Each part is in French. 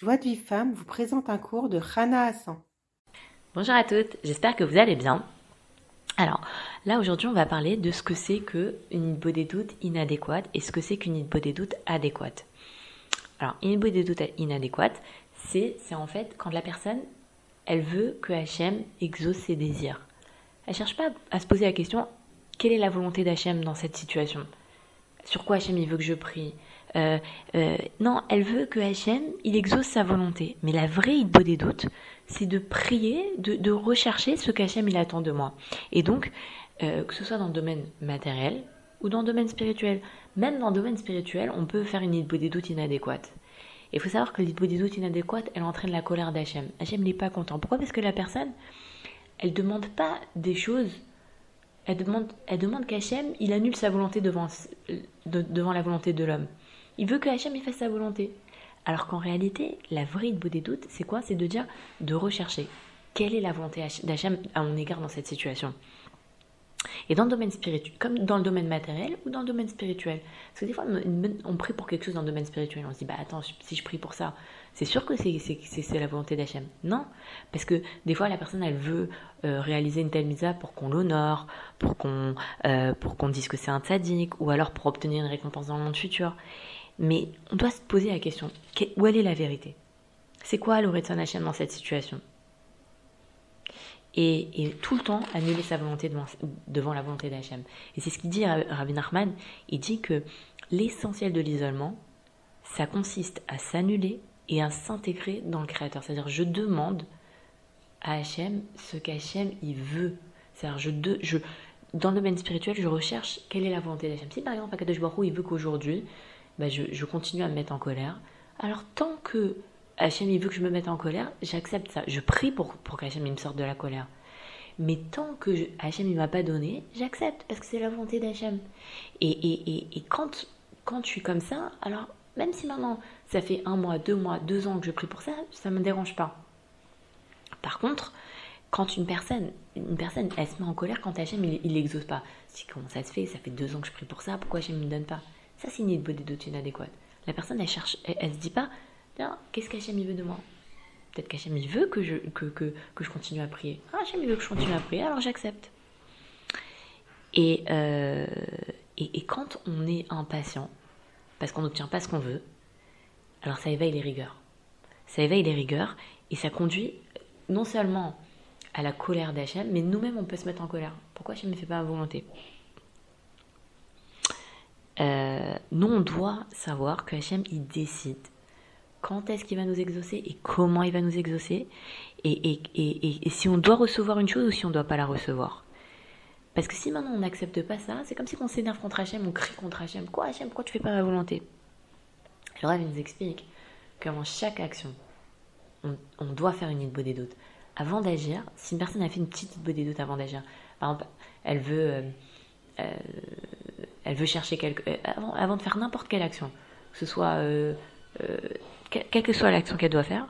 Joie de vie femme vous présente un cours de Rana Hassan. Bonjour à toutes, j'espère que vous allez bien. Alors, là aujourd'hui, on va parler de ce que c'est qu'une body doute inadéquate et ce que c'est qu'une body doute adéquate. Alors, une body doute inadéquate, c'est en fait quand la personne, elle veut que HM exauce ses désirs. Elle cherche pas à se poser la question quelle est la volonté d'HM dans cette situation? Sur quoi HM il veut que je prie? Euh, euh, non, elle veut que Hachem, il exauce sa volonté. Mais la vraie idée des doutes, c'est de prier, de, rechercher ce qu'Hachem il attend de moi. Et donc, euh, que ce soit dans le domaine matériel ou dans le domaine spirituel. Même dans le domaine spirituel, on peut faire une idée des doutes inadéquate. Il faut savoir que l'idée des doutes inadéquate, elle entraîne la colère d'Hachem. Hachem n'est pas content. Pourquoi? Parce que la personne, elle demande pas des choses elle demande, elle demande qu'Hachem, il annule sa volonté devant, devant la volonté de l'homme. Il veut que Hachem il fasse sa volonté. Alors qu'en réalité, la vraie des doutes, c'est quoi? C'est de dire, de rechercher quelle est la volonté d'Hachem à mon égard dans cette situation. Et dans le domaine spirituel, comme dans le domaine matériel ou dans le domaine spirituel. Parce que des fois, on prie pour quelque chose dans le domaine spirituel. On se dit, bah attends, si je prie pour ça, c'est sûr que c'est la volonté d'Hachem. Non, parce que des fois, la personne, elle veut euh, réaliser une telle misa pour qu'on l'honore, pour qu'on euh, qu'on dise que c'est un tzaddik, ou alors pour obtenir une récompense dans le monde futur. Mais on doit se poser la question, où est la vérité? C'est quoi le Retson Hachem dans cette situation? Et, tout le temps annuler sa volonté devant, la volonté d'Hachem. Et c'est ce qu'il dit Rabbi Nachman, il dit que l'essentiel de l'isolement, ça consiste à s'annuler et à s'intégrer dans le Créateur. C'est-à-dire, je demande à Hachem ce qu'Hachem il veut. C'est-à-dire, je, dans le domaine spirituel, je recherche quelle est la volonté d'Hachem. Si par exemple, Akadosh Baruch il veut qu'aujourd'hui, bah, je, continue à me mettre en colère. Alors tant que Hachem il veut que je me mette en colère, j'accepte ça. Je prie pour, pour qu'Hachem me sorte de la colère. Mais tant que je, Hachem ne m'a pas donné, j'accepte parce que c'est la volonté d'Hachem. Et, quand, quand je suis comme ça, alors même si maintenant ça fait un mois, deux mois, deux ans que je prie pour ça, ça ne me dérange pas. Par contre, quand une personne, une personne, elle se met en colère quand Hachem il n'exauce pas. Si comment ça se fait? Ça fait deux ans que je prie pour ça, pourquoi Hachem ne me donne pas? Ça, c'est une idée inadéquate. La personne, elle cherche, elle, se dit pas, qu'est-ce qu'Hachem veut de moi? Peut-être qu'Hachem il veut que je, que, que, que, je continue à prier. Ah, Hachem veut que je continue à prier, alors j'accepte. Et, euh, et, et, quand on est impatient, parce qu'on n'obtient pas ce qu'on veut, alors ça éveille les rigueurs. Ça éveille les rigueurs et ça conduit non seulement à la colère d'Hachem, mais nous-mêmes on peut se mettre en colère. Pourquoi Hachem ne fait pas ma volonté? Euh, nous, on doit savoir que Hachem, il décide quand est-ce qu'il va nous exaucer et comment il va nous exaucer, et, et, et, et, si on doit recevoir une chose ou si on ne doit pas la recevoir. Parce que si maintenant on n'accepte pas ça, c'est comme si on s'énerve contre Hachem, on crie contre Hachem. Quoi Hachem, pourquoi tu fais pas ma volonté? Le rêve nous explique qu'avant chaque action, on, doit faire une idée doutes. Avant d'agir, si une personne a fait une petite idée doutes avant d'agir, par exemple, elle veut... Euh, euh, elle veut chercher quelque, euh, avant, de faire n'importe quelle action, que ce soit, euh, euh, quelle que soit l'action qu'elle doit faire,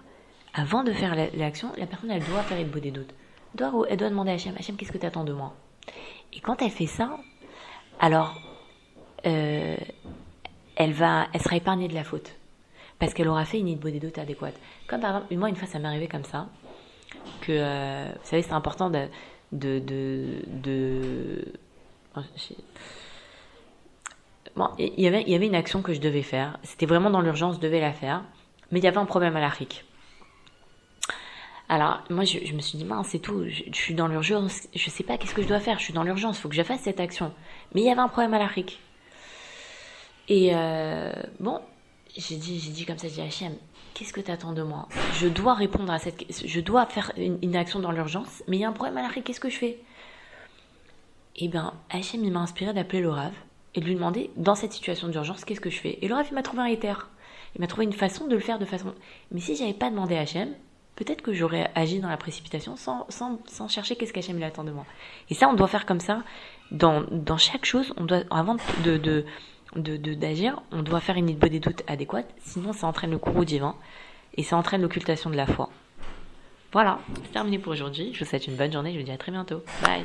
avant de faire l'action, la personne, elle doit faire une des doutes. Elle doit, elle doit demander à Hachem, Hachem, qu'est-ce que tu attends de moi? Et quand elle fait ça, alors, elle va, elle sera épargnée de la faute. Parce qu'elle aura fait une des doutes adéquate. Comme par exemple, moi, une fois, ça m'est arrivé comme ça, que, vous savez, c'est important de, de, de il y, avait, une action que je devais faire. C'était vraiment dans l'urgence, je devais la faire. Mais il y avait un problème à l'Afrique. Alors, moi, je, me suis dit, mince, c'est tout. Je, suis dans l'urgence. Je sais pas qu'est-ce que je dois faire. Je suis dans l'urgence. Il faut que je fasse cette action. Mais il y avait un problème à l'Afrique. Et euh, bon, j'ai dit, dit comme ça, j'ai dit, Hachem, qu'est-ce que tu attends de moi? Je dois répondre à cette Je dois faire une, action dans l'urgence. Mais il y a un problème à l'Afrique. Qu'est-ce que je fais? Eh bien, Hachem, il m'a inspiré d'appeler le Rav et de lui demander, dans cette situation d'urgence, qu'est-ce que je fais? Et le il m'a trouvé un éther. Il m'a trouvé une façon de le faire de façon. Mais si j'avais pas demandé à Hachem, peut-être que j'aurais agi dans la précipitation sans, sans, sans chercher qu'est-ce qu'Hachem il attend de moi. Et ça, on doit faire comme ça. Dans, dans chaque chose, on doit, avant de, de, de, d'agir, on doit faire une idée des doutes adéquate, sinon ça entraîne le courroux divin et ça entraîne l'occultation de la foi. Voilà, c'est terminé pour aujourd'hui. Je vous souhaite une bonne journée, je vous dis à très bientôt. Bye